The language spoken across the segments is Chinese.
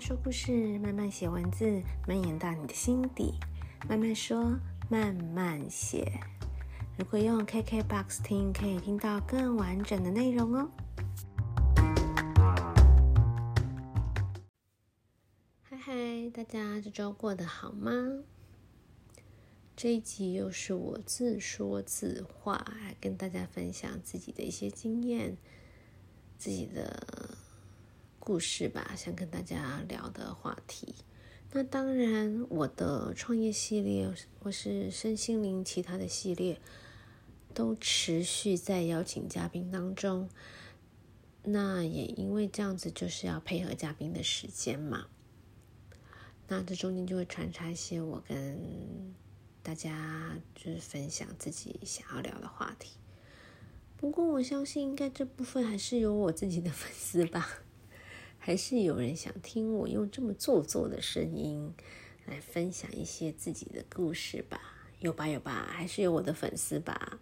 说故事，慢慢写文字，蔓延到你的心底。慢慢说，慢慢写。如果用 KKBOX 听，可以听到更完整的内容哦。嗨嗨，大家这周过得好吗？这一集又是我自说自话，跟大家分享自己的一些经验，自己的。故事吧，想跟大家聊的话题。那当然，我的创业系列或是身心灵其他的系列，都持续在邀请嘉宾当中。那也因为这样子，就是要配合嘉宾的时间嘛。那这中间就会穿插一些我跟大家就是分享自己想要聊的话题。不过我相信，应该这部分还是有我自己的粉丝吧。还是有人想听我用这么做作的声音来分享一些自己的故事吧？有吧有吧，还是有我的粉丝吧。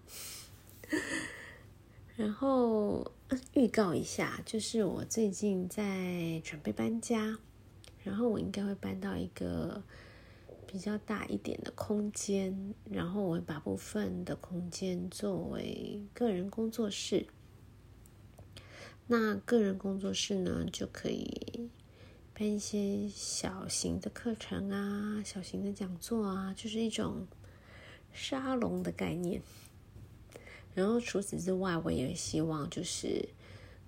然后预告一下，就是我最近在准备搬家，然后我应该会搬到一个比较大一点的空间，然后我会把部分的空间作为个人工作室。那个人工作室呢，就可以办一些小型的课程啊，小型的讲座啊，就是一种沙龙的概念。然后除此之外，我也希望就是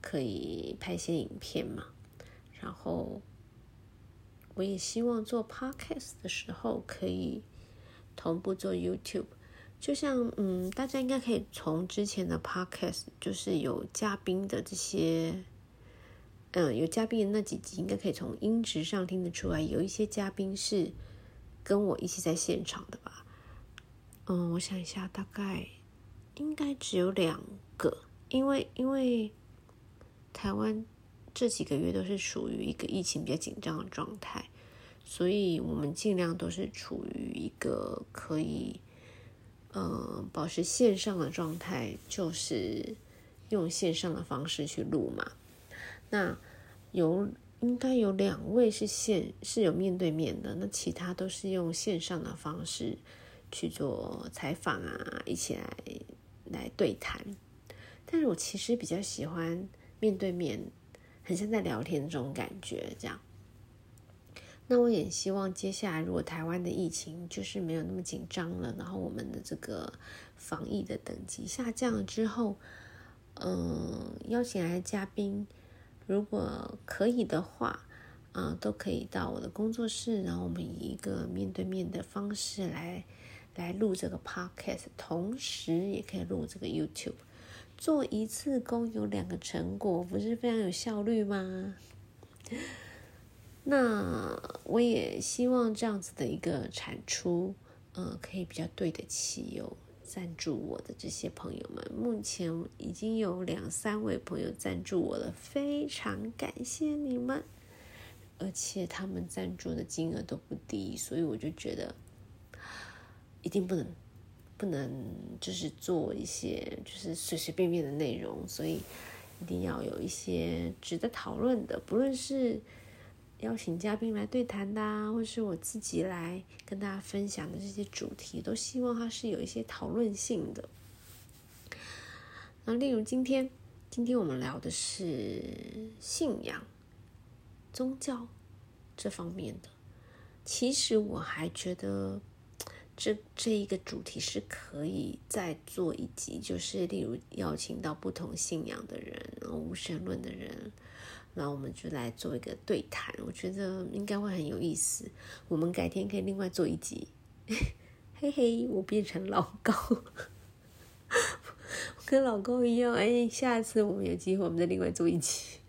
可以拍一些影片嘛。然后我也希望做 podcast 的时候，可以同步做 YouTube。就像嗯，大家应该可以从之前的 podcast，就是有嘉宾的这些，嗯，有嘉宾的那几集，应该可以从音质上听得出来，有一些嘉宾是跟我一起在现场的吧。嗯，我想一下，大概应该只有两个，因为因为台湾这几个月都是属于一个疫情比较紧张的状态，所以我们尽量都是处于一个可以。呃，保持线上的状态，就是用线上的方式去录嘛。那有应该有两位是线是有面对面的，那其他都是用线上的方式去做采访啊，一起来来对谈。但是我其实比较喜欢面对面，很像在聊天这种感觉，这样。那我也希望接下来，如果台湾的疫情就是没有那么紧张了，然后我们的这个防疫的等级下降了之后，嗯，邀请来的嘉宾，如果可以的话，啊，都可以到我的工作室，然后我们以一个面对面的方式来来录这个 podcast，同时也可以录这个 YouTube，做一次工有两个成果，不是非常有效率吗？那我也希望这样子的一个产出，呃，可以比较对得起有赞助我的这些朋友们。目前已经有两三位朋友赞助我了，非常感谢你们，而且他们赞助的金额都不低，所以我就觉得一定不能不能就是做一些就是随随便便的内容，所以一定要有一些值得讨论的，不论是。邀请嘉宾来对谈的啊，或是我自己来跟大家分享的这些主题，都希望它是有一些讨论性的。那例如今天，今天我们聊的是信仰、宗教这方面的。其实我还觉得这这一个主题是可以再做一集，就是例如邀请到不同信仰的人，然后无神论的人。那我们就来做一个对谈，我觉得应该会很有意思。我们改天可以另外做一集。嘿嘿，我变成老高，跟老高一样。哎，下次我们有机会，我们再另外做一集。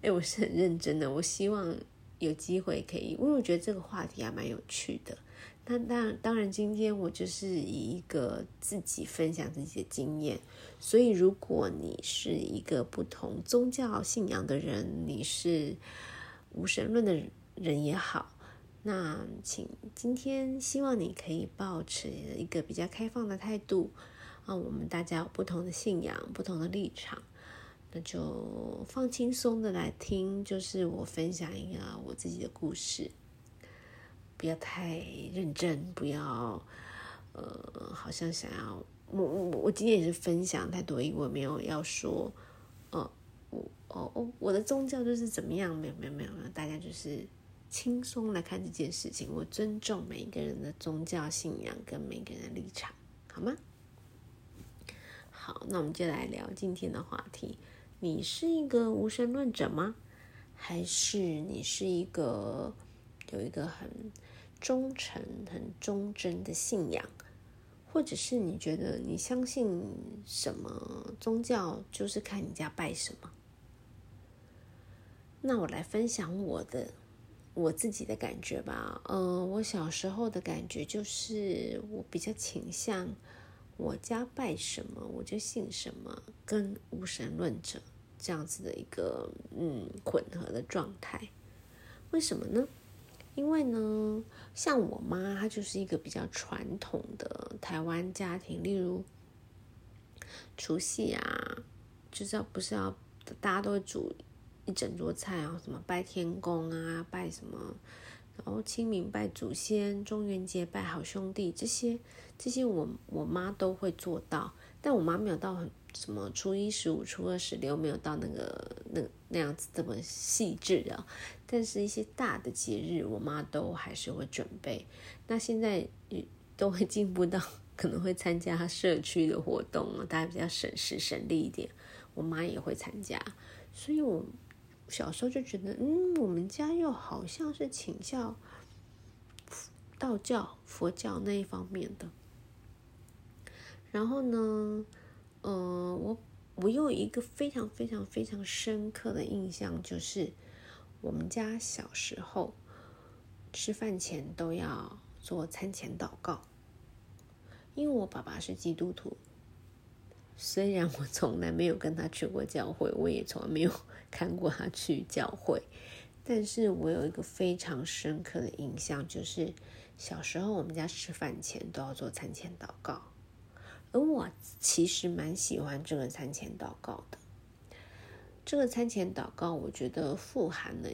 哎，我是很认真的，我希望有机会可以，因为我觉得这个话题还蛮有趣的。那当，当然，今天我就是以一个自己分享自己的经验，所以如果你是一个不同宗教信仰的人，你是无神论的人也好，那请今天希望你可以保持一个比较开放的态度。啊，我们大家有不同的信仰，不同的立场，那就放轻松的来听，就是我分享一个我自己的故事，不要太认真，不要呃，好像想要我我我今天也是分享太多，因为我没有要说，呃，我哦哦，我的宗教就是怎么样，没有没有没有，大家就是轻松来看这件事情，我尊重每一个人的宗教信仰跟每个人的立场，好吗？好，那我们就来聊今天的话题。你是一个无神论者吗？还是你是一个有一个很忠诚、很忠贞的信仰？或者是你觉得你相信什么宗教，就是看你家拜什么？那我来分享我的我自己的感觉吧。嗯、呃，我小时候的感觉就是我比较倾向。我家拜什么，我就信什么，跟无神论者这样子的一个嗯混合的状态。为什么呢？因为呢，像我妈，她就是一个比较传统的台湾家庭，例如除夕啊，就是要不是要大家都会煮一整桌菜啊，什么拜天公啊，拜什么。然后清明拜祖先，中元节拜好兄弟，这些这些我我妈都会做到，但我妈没有到很什么初一十五、初二十六没有到那个那那样子这么细致啊。但是一些大的节日，我妈都还是会准备。那现在都会进步到 可能会参加社区的活动啊，大家比较省时省力一点，我妈也会参加，所以我。小时候就觉得，嗯，我们家又好像是倾向道教、佛教那一方面的。然后呢，呃，我我有一个非常非常非常深刻的印象，就是我们家小时候吃饭前都要做餐前祷告，因为我爸爸是基督徒。虽然我从来没有跟他去过教会，我也从来没有 看过他去教会，但是我有一个非常深刻的印象，就是小时候我们家吃饭前都要做餐前祷告，而我其实蛮喜欢这个餐前祷告的。这个餐前祷告，我觉得富含了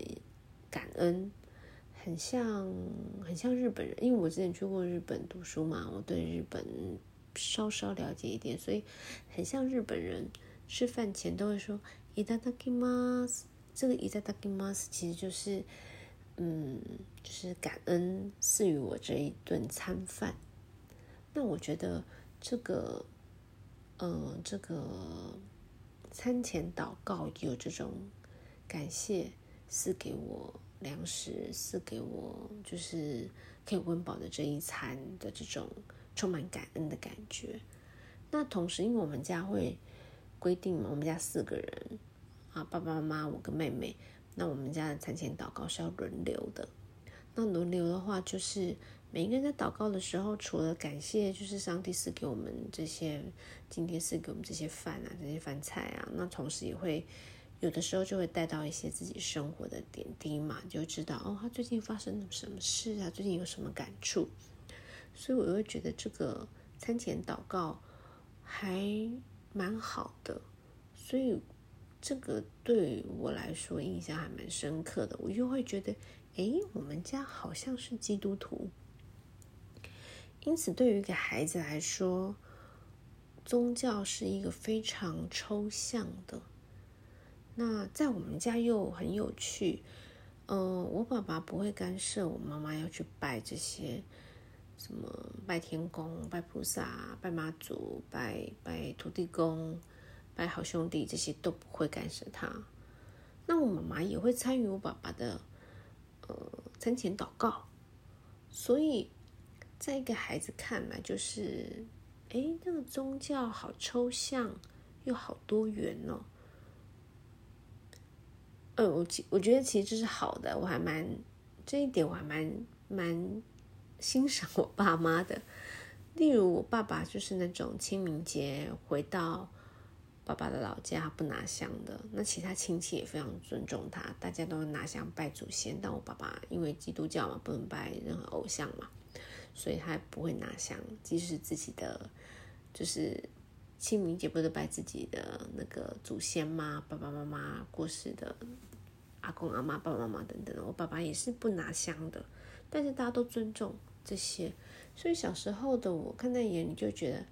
感恩，很像很像日本人，因为我之前去过日本读书嘛，我对日本。稍稍了解一点，所以很像日本人吃饭前都会说“いただきます”。这个“いただきます”其实就是，嗯，就是感恩赐予我这一顿餐饭。那我觉得 这个，嗯、这个餐前祷告有这种感谢，赐给我粮食，赐给我就是可以温饱的这一餐的这种。充满感恩的感觉。那同时，因为我们家会规定嘛，我们家四个人啊，爸爸妈妈，我跟妹妹。那我们家的餐前祷告是要轮流的。那轮流的话，就是每一个人在祷告的时候，除了感谢，就是上帝赐给我们这些，今天赐给我们这些饭啊，这些饭菜啊。那同时也会有的时候就会带到一些自己生活的点滴嘛，就知道哦，他最近发生了什么事啊？最近有什么感触？所以，我会觉得这个餐前祷告还蛮好的。所以，这个对我来说印象还蛮深刻的。我又会觉得，哎，我们家好像是基督徒。因此，对于一个孩子来说，宗教是一个非常抽象的。那在我们家又很有趣。嗯、呃，我爸爸不会干涉我妈妈要去拜这些。什么拜天公、拜菩萨、拜妈祖、拜拜土地公、拜好兄弟，这些都不会干涉他。那我妈妈也会参与我爸爸的呃餐前祷告。所以，在一个孩子看来，就是哎，那个宗教好抽象，又好多元哦。呃，我我觉得其实这是好的，我还蛮这一点我还蛮蛮。欣赏我爸妈的，例如我爸爸就是那种清明节回到爸爸的老家不拿香的，那其他亲戚也非常尊重他，大家都拿香拜祖先。但我爸爸因为基督教嘛，不能拜任何偶像嘛，所以他不会拿香，即使自己的就是清明节不是拜自己的那个祖先吗？爸爸妈妈过世的阿公阿妈、爸爸妈妈等等，我爸爸也是不拿香的，但是大家都尊重这些，所以小时候的我看在眼里就觉得，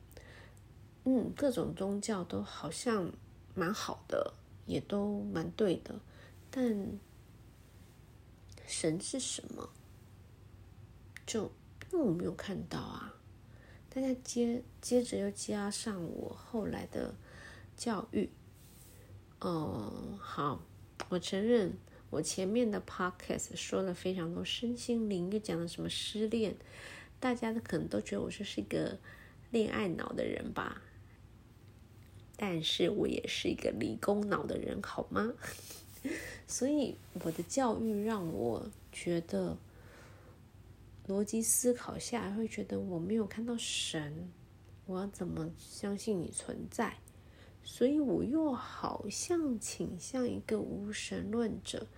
嗯，各种宗教都好像蛮好的，也都蛮对的，但神是什么？就因为我没有看到啊。大家接接着又加上我后来的教育，哦、嗯，好，我承认我前面的 podcast 说了非常多身心灵，又讲了什么失恋，大家可能都觉得我说是一个恋爱脑的人吧，但是我也是一个理工脑的人，好吗？所以我的教育让我觉得。逻辑思考下，会觉得我没有看到神，我要怎么相信你存在？所以我又好像倾向一个无神论者，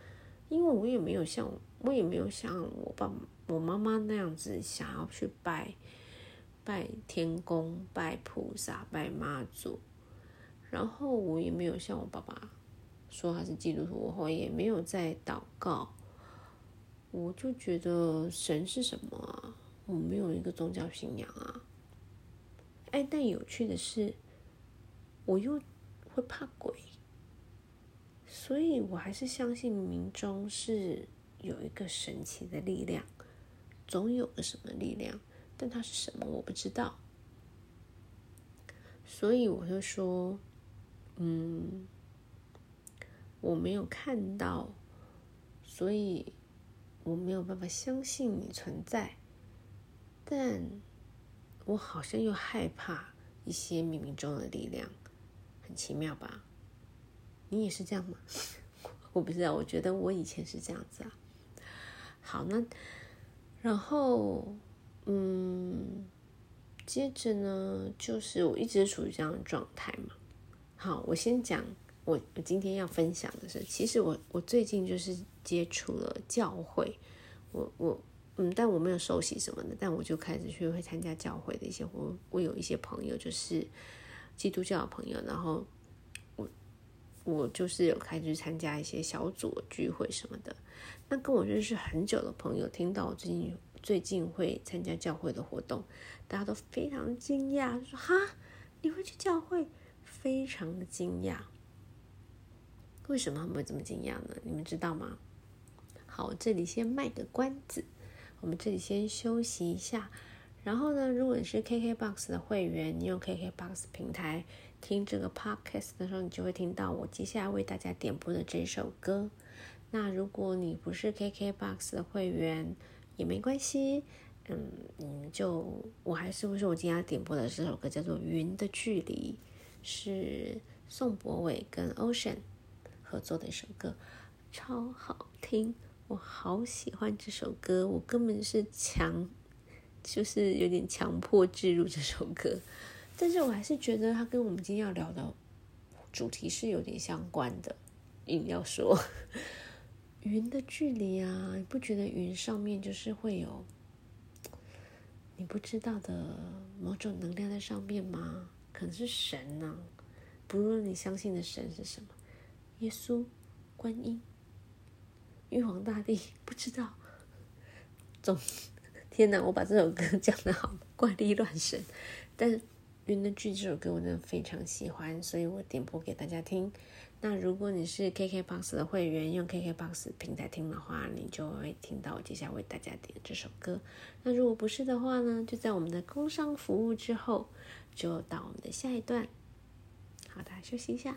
因为我也没有像我也没有像我爸我妈妈那样子想要去拜拜天公、拜菩萨、拜妈祖，然后我也没有像我爸爸说他是基督徒，我也没有在祷告。我就觉得神是什么啊？我没有一个宗教信仰啊。哎，但有趣的是，我又会怕鬼，所以我还是相信冥冥中是有一个神奇的力量，总有个什么力量，但它是什么我不知道。所以我就说，嗯，我没有看到，所以。我没有办法相信你存在，但我好像又害怕一些冥冥中的力量，很奇妙吧？你也是这样吗？我不知道，我觉得我以前是这样子啊。好，那然后嗯，接着呢，就是我一直处于这样的状态嘛。好，我先讲。我我今天要分享的是，其实我我最近就是接触了教会，我我嗯，但我没有受洗什么的，但我就开始去会参加教会的一些，我我有一些朋友就是基督教的朋友，然后我我就是有开始参加一些小组聚会什么的。那跟我认识很久的朋友听到我最近最近会参加教会的活动，大家都非常惊讶，说哈，你会去教会，非常的惊讶。为什么他们会这么惊讶呢？你们知道吗？好，这里先卖个关子，我们这里先休息一下。然后呢，如果你是 KKBOX 的会员，你用 KKBOX 平台听这个 Podcast 的时候，你就会听到我接下来为大家点播的这首歌。那如果你不是 KKBOX 的会员，也没关系，嗯，你就我还是会说，我今天要点播的这首歌叫做《云的距离》，是宋博伟跟 Ocean。合作的一首歌，超好听，我好喜欢这首歌，我根本是强，就是有点强迫置入这首歌，但是我还是觉得它跟我们今天要聊的主题是有点相关的。硬要说 云的距离啊，你不觉得云上面就是会有你不知道的某种能量在上面吗？可能是神呢、不论你相信的神是什么。耶稣、观音、玉皇大帝，不知道。总，天哪！我把这首歌讲得好怪力乱神，但《云的剧》这首歌我真的非常喜欢，所以我点播给大家听。那如果你是 KKBOX 的会员，用 KKBOX 平台听的话，你就会听到我接下来为大家点这首歌。那如果不是的话呢，就在我们的工商服务之后，就到我们的下一段。好的，休息一下。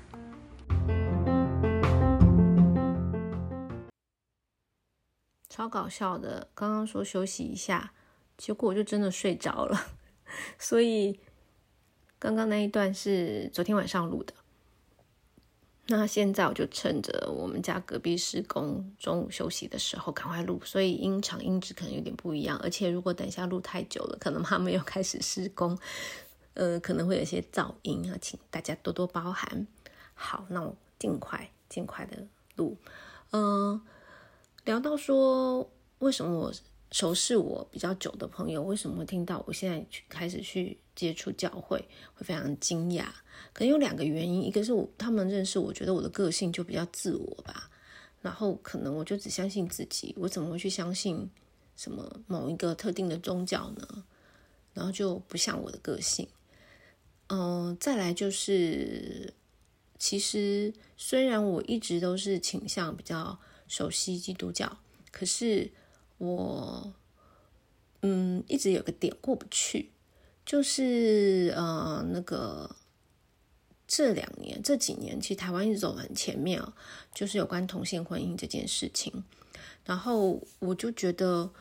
超搞笑的！刚刚说休息一下，结果我就真的睡着了。所以刚刚那一段是昨天晚上录的。那现在我就趁着我们家隔壁施工，中午休息的时候赶快录，所以音场音质可能有点不一样。而且如果等一下录太久了，可能他们又开始施工，呃，可能会有些噪音啊，请大家多多包涵。好，那我尽快尽快的录。嗯、聊到说为什么我熟识我比较久的朋友，为什么会听到我现在去开始去接触教会，会非常惊讶。可能有两个原因，一个是我他们认识我，觉得我的个性就比较自我吧，然后可能我就只相信自己，我怎么会去相信什么某一个特定的宗教呢？然后就不像我的个性。嗯、再来就是，其实虽然我一直都是倾向比较熟悉基督教，可是我嗯一直有个点过不去，就是呃那个。这两年、这几年，其实台湾一直走很前面啊，就是有关同性婚姻这件事情。然后我就觉得，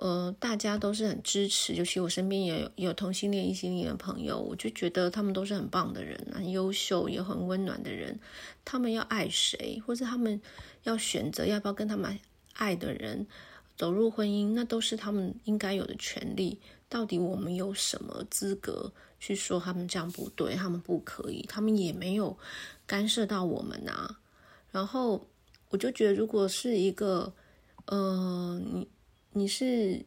呃，大家都是很支持，尤其我身边也有有同性恋、异性恋的朋友，我就觉得他们都是很棒的人，很优秀也很温暖的人。他们要爱谁，或者他们要选择要不要跟他们爱的人走入婚姻，那都是他们应该有的权利。到底我们有什么资格去说他们这样不对？他们不可以，他们也没有干涉到我们啊。然后我就觉得，如果是一个，呃，你你是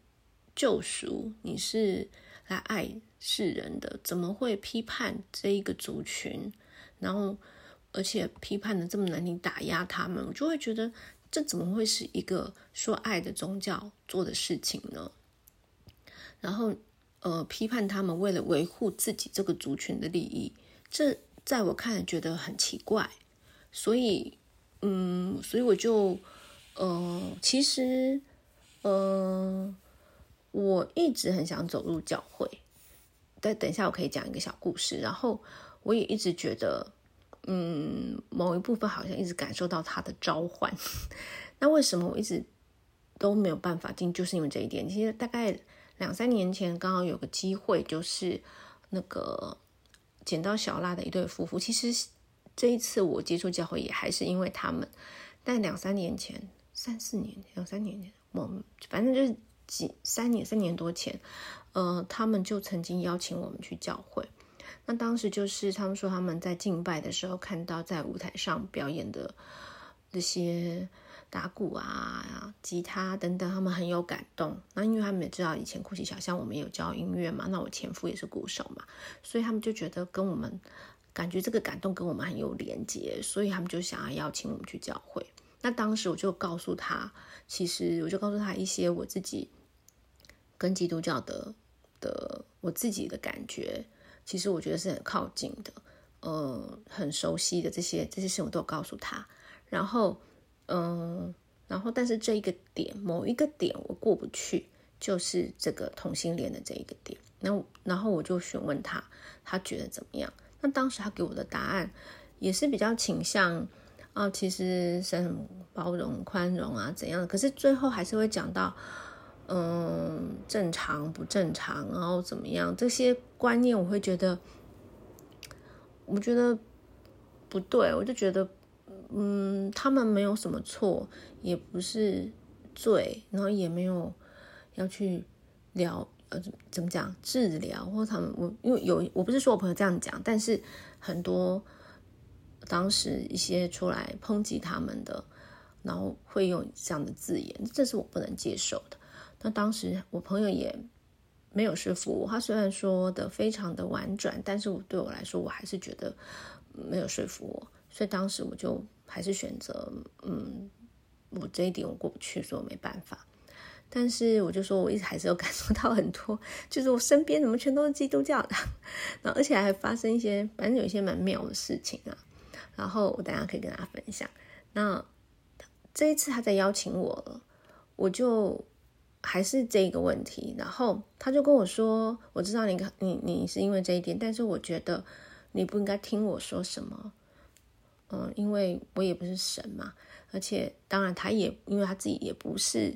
救赎，你是来爱世人的，怎么会批判这一个族群？然后而且批判的这么难听，打压他们，我就会觉得，这怎么会是一个说爱的宗教做的事情呢？然后，呃，批判他们为了维护自己这个族群的利益，这在我看来觉得很奇怪。所以，嗯，所以我就，呃，其实，呃，我一直很想走入教会。但等一下我可以讲一个小故事。然后，我也一直觉得，嗯，某一部分好像一直感受到他的召唤。那为什么我一直都没有办法进？就是因为这一点。其实大概。两三年前，刚好有个机会，就是那个捡到小辣的一对夫妇。其实这一次我接触教会也还是因为他们，但两三年前、三四年、两三年前，我们反正就是几三年、三年多前，呃，他们就曾经邀请我们去教会。那当时就是他们说他们在敬拜的时候，看到在舞台上表演的这些。打鼓啊、吉他等等，他们很有感动。那因为他们也知道以前哭泣小巷我们有教音乐嘛，那我前夫也是鼓手嘛，所以他们就觉得跟我们感觉这个感动跟我们很有连接，所以他们就想要邀请我们去教会。那当时我就告诉他，其实我就告诉他一些我自己跟基督教的的我自己的感觉，其实我觉得是很靠近的，呃，很熟悉的这些这些事情我都有告诉他，然后。嗯，然后但是这一个点，某一个点我过不去，就是这个同性恋的这一个点。那然后我就询问他，他觉得怎么样？那当时他给我的答案也是比较倾向啊，其实是很包容、宽容啊怎样？可是最后还是会讲到，嗯，正常不正常，然后怎么样？这些观念我会觉得，我觉得不对，我就觉得。嗯，他们没有什么错，也不是罪，然后也没有要去疗呃怎么讲治疗，或者他们我因为有我不是说我朋友这样讲，但是很多当时一些出来抨击他们的，然后会用这样的字眼，这是我不能接受的。那当时我朋友也没有说服我，他虽然说的非常的婉转，但是我对我来说我还是觉得没有说服我，所以当时我就。还是选择，嗯，我这一点我过不去，所以我没办法。但是我就说，我一直还是有感受到很多，就是我身边怎么全都是基督教的，然后而且还发生一些，反正有一些蛮妙的事情啊。然后我等下可以跟大家分享。那这一次他再邀请我了，我就还是这个问题。然后他就跟我说：“我知道你你你是因为这一点，但是我觉得你不应该听我说什么。”嗯，因为我也不是神嘛，而且当然他也因为他自己也不是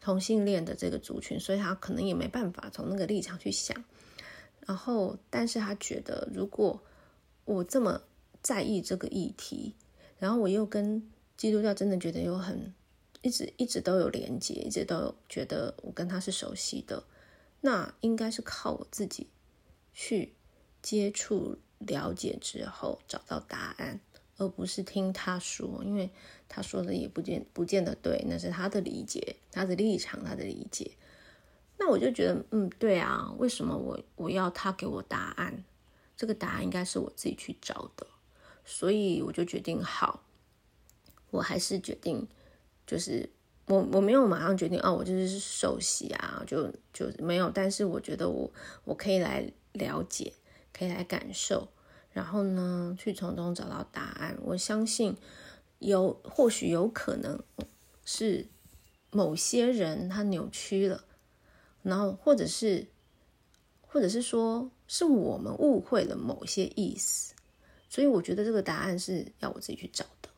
同性恋的这个族群，所以他可能也没办法从那个立场去想。然后，但是他觉得如果我这么在意这个议题，然后我又跟基督教真的觉得有很一直一直都有连接，一直都有觉得我跟他是熟悉的，那应该是靠我自己去接触、了解之后找到答案，而不是听他说，因为他说的也不见不见得对，那是他的理解、他的立场、他的理解。那我就觉得，嗯，对啊，为什么我我要他给我答案？这个答案应该是我自己去找的，所以我就决定好。我还是决定，就是我我没有马上决定哦，我就是受洗啊，就就没有。但是我觉得我我可以来了解，可以来感受，然后呢，去从中找到答案。我相信有或许有可能是某些人他扭曲了，然后或者是或者是说是我们误会了某些意思，所以我觉得这个答案是要我自己去找的。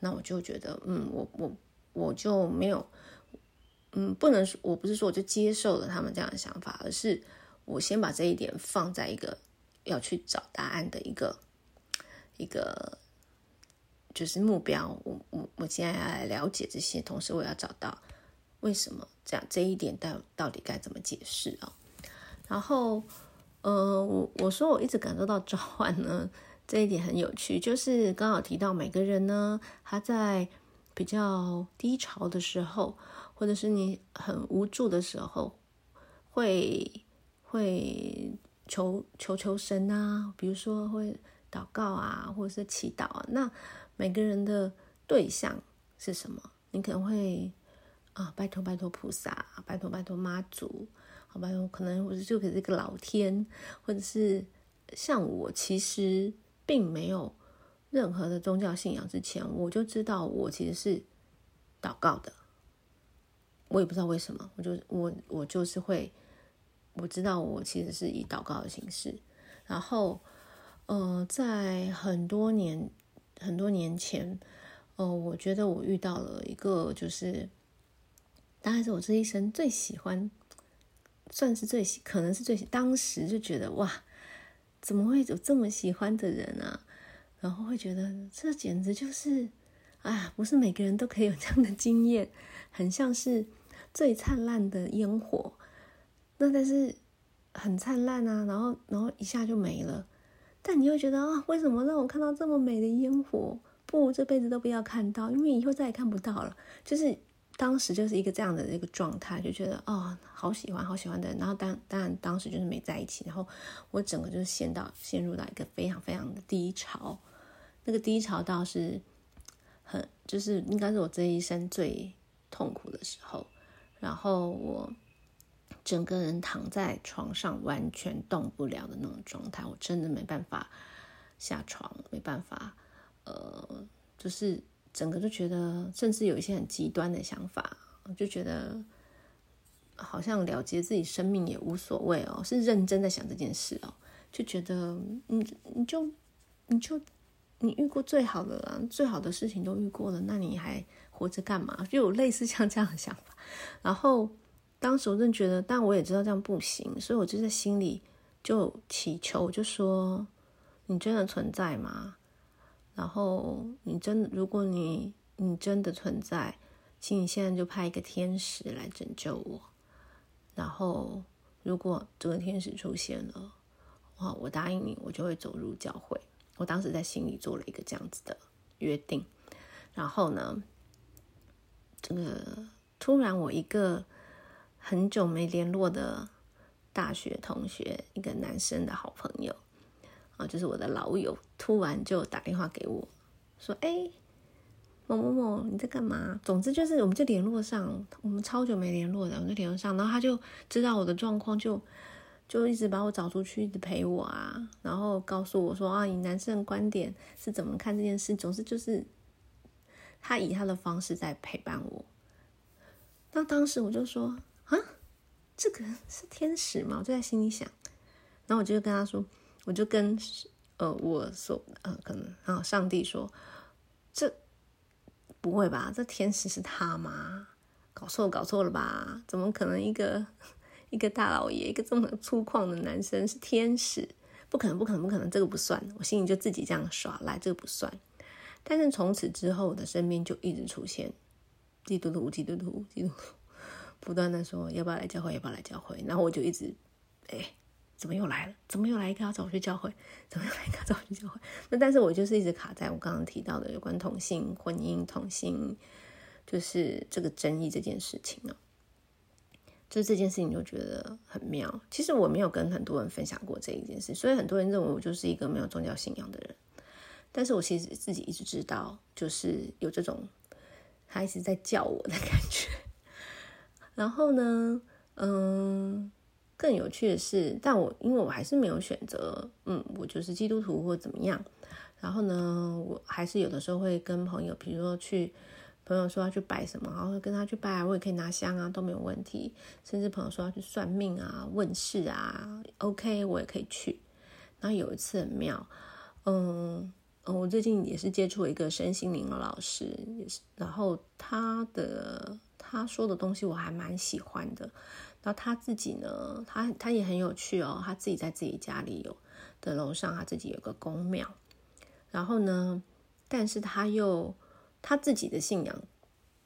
那我就觉得，嗯，我我我就没有，嗯，不能说，我不是说我就接受了他们这样的想法，而是我先把这一点放在一个要去找答案的一个一个就是目标。我我我现在要来了解这些，同时我要找到为什么这样这一点到到底该怎么解释啊？然后，呃，我我说我一直感受到召唤呢。这一点很有趣，就是刚好提到每个人呢，他在比较低潮的时候，或者是你很无助的时候，会会求求求神啊，比如说会祷告啊，或者是祈祷啊。那每个人的对象是什么？你可能会啊，拜托拜托菩萨，拜托拜托妈祖，好拜托可能或者就给这个老天，或者是像我其实。并没有任何的宗教信仰之前，我就知道我其实是祷告的。我也不知道为什么，我就我我就是会，我知道我其实是以祷告的形式。然后，呃，在很多年很多年前，呃，我觉得我遇到了一个，就是大概是我这一生最喜欢，算是最喜，可能是最喜，当时就觉得哇。怎么会有这么喜欢的人啊？然后会觉得这简直就是，啊，不是每个人都可以有这样的经验，很像是最灿烂的烟火，那但是很灿烂啊，然后然后一下就没了。但你会觉得啊，为什么让我看到这么美的烟火？不，这辈子都不要看到，因为以后再也看不到了。就是。当时就是一个这样的一个状态，就觉得哦，好喜欢，好喜欢的。然后当当然当时就是没在一起，然后我整个就是陷到陷入到一个非常非常的低潮。那个低潮倒是很，就是应该是我这一生最痛苦的时候。然后我整个人躺在床上，完全动不了的那种状态，我真的没办法下床，没办法，呃，就是。整个就觉得，甚至有一些很极端的想法，就觉得好像了结自己生命也无所谓哦，是认真在想这件事哦，就觉得，你，你就你就你遇过最好的了，最好的事情都遇过了，那你还活着干嘛？就有类似像这样的想法。然后当时我真觉得，但我也知道这样不行，所以我就在心里就祈求，我就说：你真的存在吗？然后你真的，如果你你真的存在，请你现在就派一个天使来拯救我。然后，如果这个天使出现了，哇，我答应你，我就会走入教会。我当时在心里做了一个这样子的约定。然后呢，这个突然我一个很久没联络的大学同学，一个男生的好朋友。啊，就是我的老友，突然就打电话给我，说：“哎，某某某，你在干嘛？”总之就是，我们就联络上，我们超久没联络的，我们就联络上。然后他就知道我的状况，就就一直把我找出去，一直陪我啊，然后告诉我说：“啊，以男生的观点是怎么看这件事？”总之就是他以他的方式在陪伴我。那当时我就说：“啊，这个是天使吗？”我就在心里想，然后我就跟他说。我就跟呃我说呃可能啊上帝说，这不会吧？这天使是他吗？搞错搞错了吧？怎么可能一个 一个大老爷，一个这么粗犷的男生是天使？不可能不可能不可能，这个不算。我心里就自己这样耍赖，这个不算。但是从此之后，我的身边就一直出现基督徒、基督徒、基督徒，不断的说要不要来教会，要不要来教会。然后我就一直，哎，怎么又来了？怎么又来一个要找我去教会？怎么又来一个要找我去教会？那但是我就是一直卡在我刚刚提到的有关同性婚姻、同性就是这个争议这件事情呢。就这件事情就觉得很妙。其实我没有跟很多人分享过这一件事，所以很多人认为我就是一个没有宗教信仰的人。但是我其实自己一直知道，就是有这种他一直在叫我的感觉。然后呢，嗯，更有趣的是，但我因为我还是没有选择，嗯，我就是基督徒或怎么样。然后呢，我还是有的时候会跟朋友，比如说去。朋友说要去拜什么，然后跟他去拜，我也可以拿香啊，都没有问题。甚至朋友说要去算命啊、问事啊，OK，我也可以去。然后有一次很妙，嗯，我最近也是接触一个身心灵的老师，也是，然后他的他说的东西我还蛮喜欢的。然后他自己呢，他他也很有趣哦，他自己在自己家里有的楼上，他自己有个宫庙。然后呢，但是他又。他自己的信仰，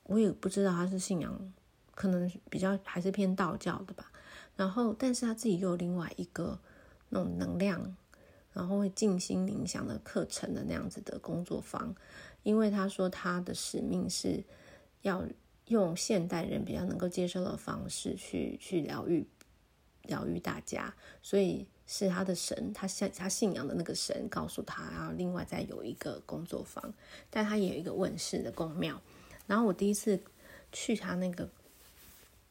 我也不知道他是信仰，可能比较还是偏道教的吧。然后，但是他自己又有另外一个那种能量，然后会静心冥想的课程的那样子的工作坊。因为他说他的使命是要用现代人比较能够接受的方式去去疗愈疗愈大家，所以。是他的神，他信他信仰的那个神告诉他，然后另外再有一个工作坊，但他也有一个问世的宫庙。然后我第一次去他那个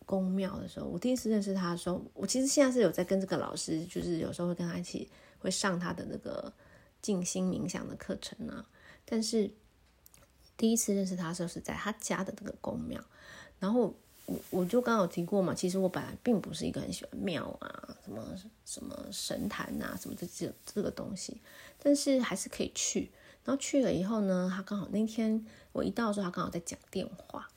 宫庙的时候，我第一次认识他的时候，我其实现在是有在跟这个老师，就是有时候会跟他一起会上他的那个静心冥想的课程啊。但是第一次认识他的时候是在他家的那个宫庙，然后。我我就刚好提过嘛，其实我本来并不是一个很喜欢庙啊，什么什么神坛啊，什么这这这个东西，但是还是可以去。然后去了以后呢，他刚好那天我一到的时候，他刚好在讲电话。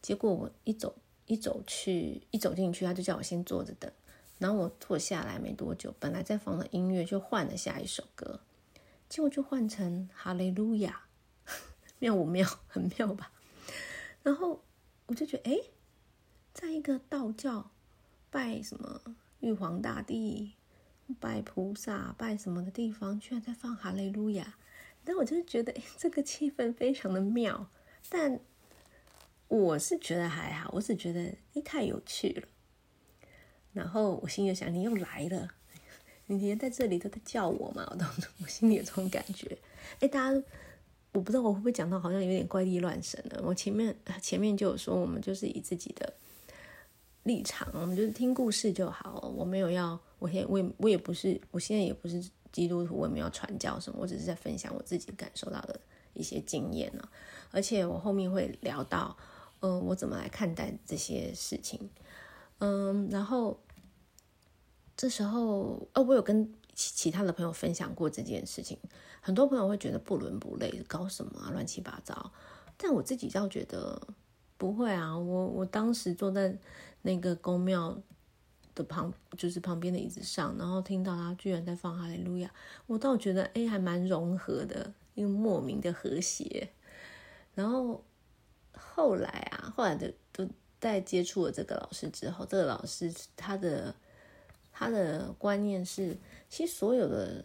结果我一走一走去一走进去，他就叫我先坐着等。然后我坐下来没多久，本来在放的音乐就换了下一首歌，结果就换成哈利路亚，妙不妙？很妙吧？然后我就觉得，哎。在一个道教拜什么玉皇大帝、拜菩萨、拜什么的地方，居然在放哈利路亚，但我就是觉得，哎，这个气氛非常的妙。但我是觉得还好，我只觉得，哎，太有趣了。然后我心里想，你又来了，你连在这里都在叫我嘛？我当时 我心里有这种感觉。哎，大家，我不知道我会不会讲到好像有点怪力乱神了。我前面前面就有说，我们就是以自己的。立场，我们就是听故事就好。我没有要，我现我也我也不是，我现在也不是基督徒，我也没有传教什么，我只是在分享我自己感受到的一些经验呢。而且我后面会聊到，嗯、我怎么来看待这些事情，嗯，然后这时候，呃，我有跟其其他的朋友分享过这件事情，很多朋友会觉得不伦不类，搞什么啊，乱七八糟，但我自己倒觉得不会啊，我我当时坐在。那个宫庙的旁，就是旁边的椅子上，然后听到他居然在放哈利路亚，我倒觉得哎，还蛮融合的，一个莫名的和谐。然后后来啊，后来的都在接触了这个老师之后，这个老师他的他的观念是，其实所有的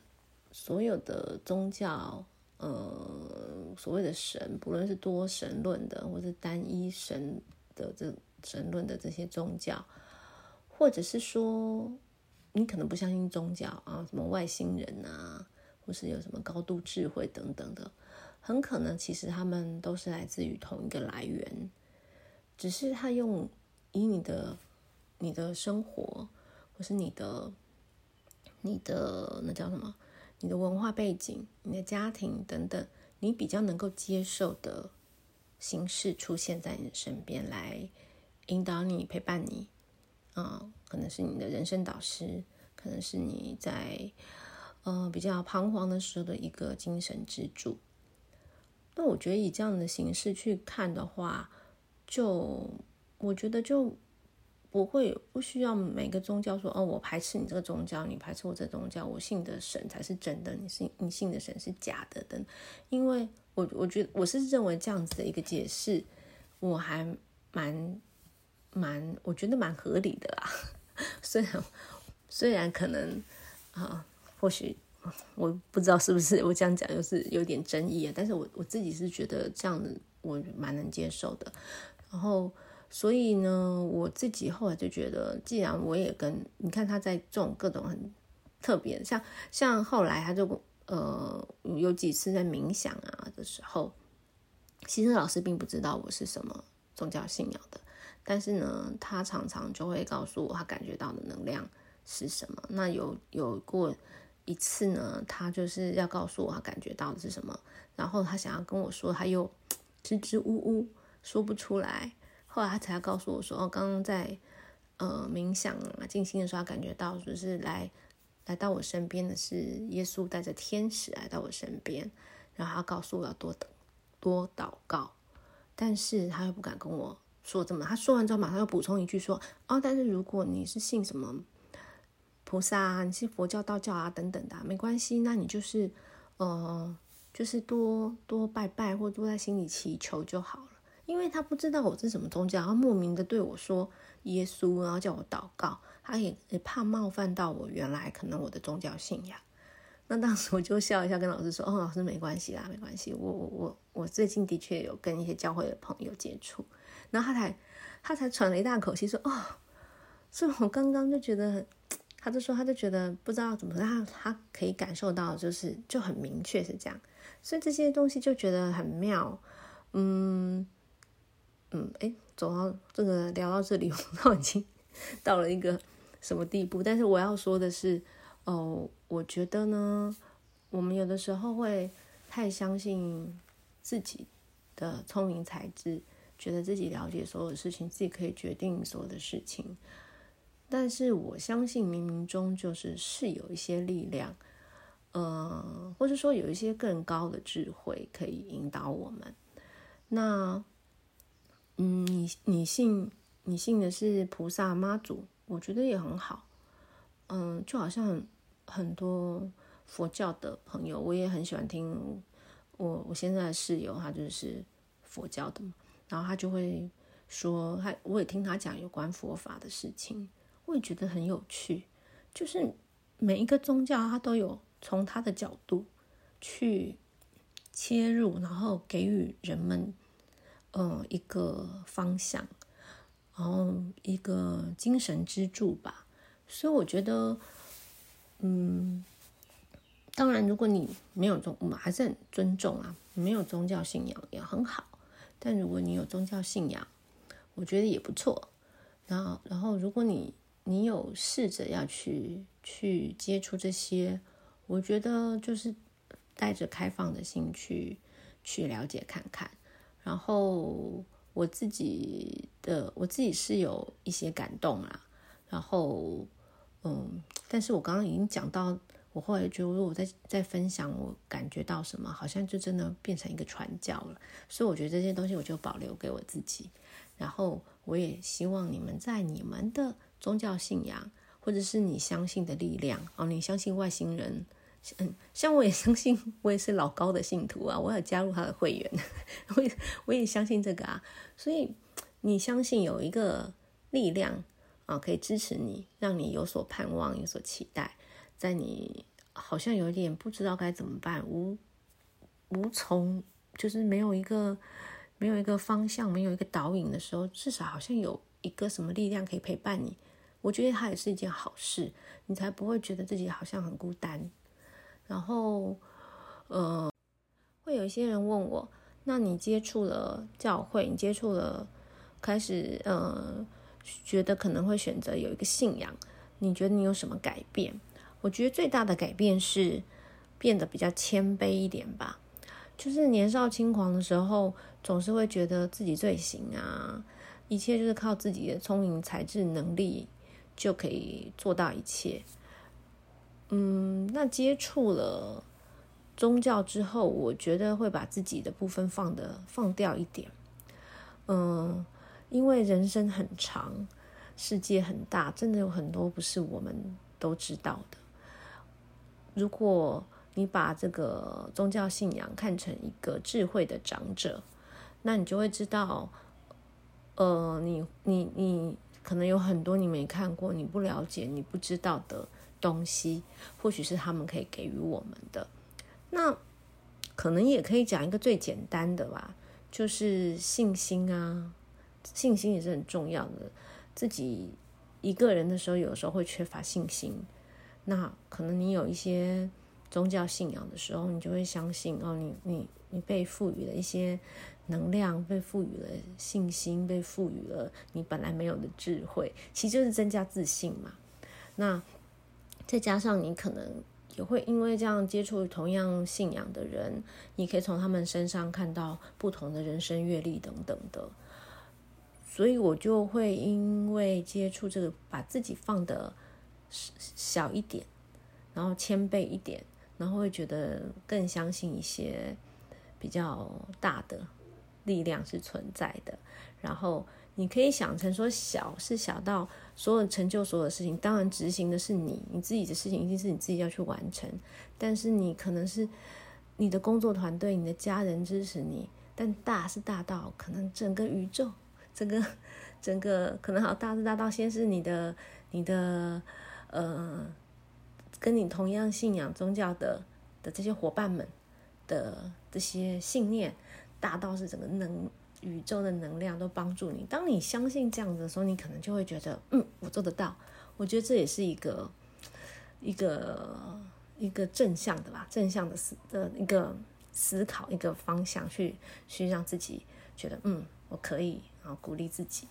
所有的宗教，呃，所谓的神，不论是多神论的，或是单一神的这。神论的这些宗教，或者是说你可能不相信宗教啊，什么外星人啊，或是有什么高度智慧等等的，很可能其实他们都是来自于同一个来源，只是他用以你的你的生活，或是你的你的那叫什么，你的文化背景、你的家庭等等，你比较能够接受的形式出现在你的身边来。引导你、陪伴你，啊、嗯，可能是你的人生导师，可能是你在呃比较彷徨的时候的一个精神支柱。那我觉得以这样的形式去看的话，就我觉得就不会不需要每个宗教说哦，我排斥你这个宗教，你排斥我这个宗教，我信的神才是真的，你信你信的神是假的等，因为我我觉得我是认为这样子的一个解释，我还蛮蛮，我觉得蛮合理的啦。虽然虽然可能啊，或许我不知道是不是我这样讲就是有点争议啊，但是我我自己是觉得这样子我蛮能接受的。然后所以呢，我自己后来就觉得，既然我也跟你看他在这种各种很特别，像像后来他就。呃，有几次在冥想啊的时候，其实老师并不知道我是什么宗教信仰的，但是呢，他常常就会告诉我他感觉到的能量是什么。那有有过一次呢，他就是要告诉我他感觉到的是什么，然后他想要跟我说，他又 支支吾吾说不出来，后来他才告诉我说，哦，刚刚在呃冥想啊静心的时候，感觉到就是来。来到我身边的是耶稣带着天使来到我身边，然后他告诉我要多多祷告，但是他又不敢跟我说这么。他说完之后马上又补充一句说：“哦，但是如果你是信什么菩萨啊，你是佛教、道教啊等等的，没关系，那你就是呃，就是多多拜拜或多在心里祈求就好了。因为他不知道我是什么宗教，他莫名的对我说耶稣，然后叫我祷告。”他也也怕冒犯到我原来可能我的宗教信仰，那当时我就笑一笑，跟老师说：“哦，老师没关系啦，没关系。我我我我最近的确有跟一些教会的朋友接触。”然后他才他才喘了一大口气说：“哦，所以我刚刚就觉得，他就说他就觉得不知道怎么，他他可以感受到，就是就很明确是这样。所以这些东西就觉得很妙。嗯嗯，哎，走到这个聊到这里，我都已经到了一个。什么地步？但是我要说的是，哦，我觉得呢，我们有的时候会太相信自己的聪明才智，觉得自己了解所有事情，自己可以决定所有的事情。但是我相信冥冥中就是是有一些力量，呃，或者说有一些更高的智慧可以引导我们。那，嗯，你你信你信的是菩萨妈祖？我觉得也很好，嗯，就好像很多佛教的朋友，我也很喜欢听。我我现在的室友他就是佛教的嘛，然后他就会说，他我也听他讲有关佛法的事情，我也觉得很有趣。就是每一个宗教，他都有从他的角度去切入，然后给予人们，呃，一个方向。然后一个精神支柱吧，所以我觉得，嗯，当然，如果你没有宗，我们还是很尊重啊，没有宗教信仰也很好。但如果你有宗教信仰，我觉得也不错。然后，然后，如果你你有试着要去去接触这些，我觉得就是带着开放的心去去了解看看，然后。我自己的我自己是有一些感动啦，然后嗯，但是我刚刚已经讲到，我后来觉得如果我在在分享我感觉到什么，好像就真的变成一个传教了，所以我觉得这些东西我就保留给我自己，然后我也希望你们在你们的宗教信仰或者是你相信的力量哦，你相信外星人。嗯，像我也相信，我也是老高的信徒啊，我要加入他的会员，我也我也相信这个啊。所以你相信有一个力量啊，可以支持你，让你有所盼望，有所期待，在你好像有点不知道该怎么办，无无从，就是没有一个没有一个方向，没有一个导引的时候，至少好像有一个什么力量可以陪伴你。我觉得它也是一件好事，你才不会觉得自己好像很孤单。然后，呃，会有一些人问我，那你接触了教会，你接触了，开始，呃，觉得可能会选择有一个信仰，你觉得你有什么改变？我觉得最大的改变是变得比较谦卑一点吧。就是年少轻狂的时候，总是会觉得自己最行啊，一切就是靠自己的聪明才智能力就可以做到一切。嗯，那接触了宗教之后，我觉得会把自己的部分放的放掉一点。嗯，因为人生很长，世界很大，真的有很多不是我们都知道的。如果你把这个宗教信仰看成一个智慧的长者，那你就会知道，呃，你你你可能有很多你没看过、你不了解、你不知道的东西，或许是他们可以给予我们的。那可能也可以讲一个最简单的吧，就是信心啊，信心也是很重要的。自己一个人的时候，有时候会缺乏信心，那可能你有一些。宗教信仰的时候，你就会相信哦，你你你被赋予了一些能量，被赋予了信心，被赋予了你本来没有的智慧，其实就是增加自信嘛。那再加上你可能也会因为这样接触同样信仰的人，你可以从他们身上看到不同的人生阅历等等的，所以我就会因为接触这个，把自己放得小一点，然后谦卑一点。然后会觉得更相信一些比较大的力量是存在的。然后你可以想成说，小是小到所有成就所有事情，当然执行的是你，你自己的事情一定是你自己要去完成。但是你可能是你的工作团队、你的家人支持你。但大是大到可能整个宇宙，整个整个可能好大是大到先是你的你的呃。跟你同样信仰宗教的的这些伙伴们的这些信念，大到是整个能宇宙的能量都帮助你。当你相信这样子的时候，你可能就会觉得，嗯，我做得到。我觉得这也是一个一个一个正向的吧，正向的思的一个思考，一个方向去去让自己觉得，嗯，我可以，然后鼓励自己。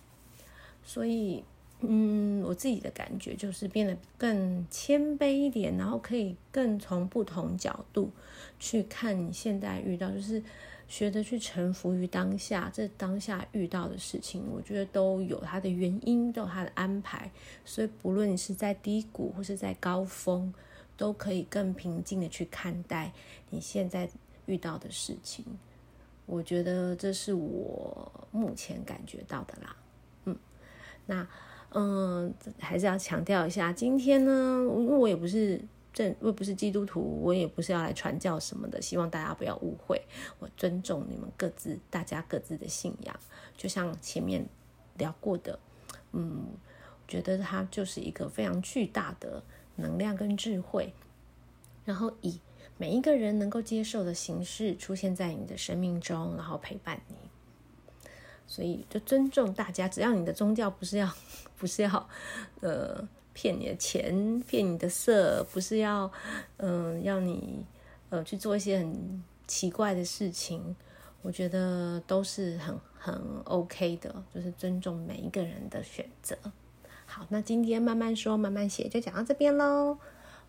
所以。嗯，我自己的感觉就是变得更谦卑一点，然后可以更从不同角度去看你现在遇到，就是学着去臣服于当下，这当下遇到的事情，我觉得都有它的原因，都有它的安排。所以不论你是在低谷或是在高峰，都可以更平静的去看待你现在遇到的事情。我觉得这是我目前感觉到的啦。嗯，那。嗯，还是要强调一下，今天呢，因为我也不是正，我不是基督徒，我也不是要来传教什么的，希望大家不要误会。我尊重你们各自，大家各自的信仰，就像前面聊过的，嗯，觉得它就是一个非常巨大的能量跟智慧，然后以每一个人能够接受的形式出现在你的生命中，然后陪伴你。所以就尊重大家，只要你的宗教不是要，不是要，呃，骗你的钱，骗你的色，不是要，嗯、要你，呃，去做一些很奇怪的事情，我觉得都是很很 OK 的，就是尊重每一个人的选择。好，那今天慢慢说，慢慢写，就讲到这边喽，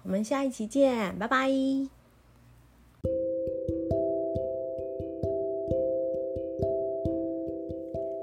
我们下一期见，拜拜。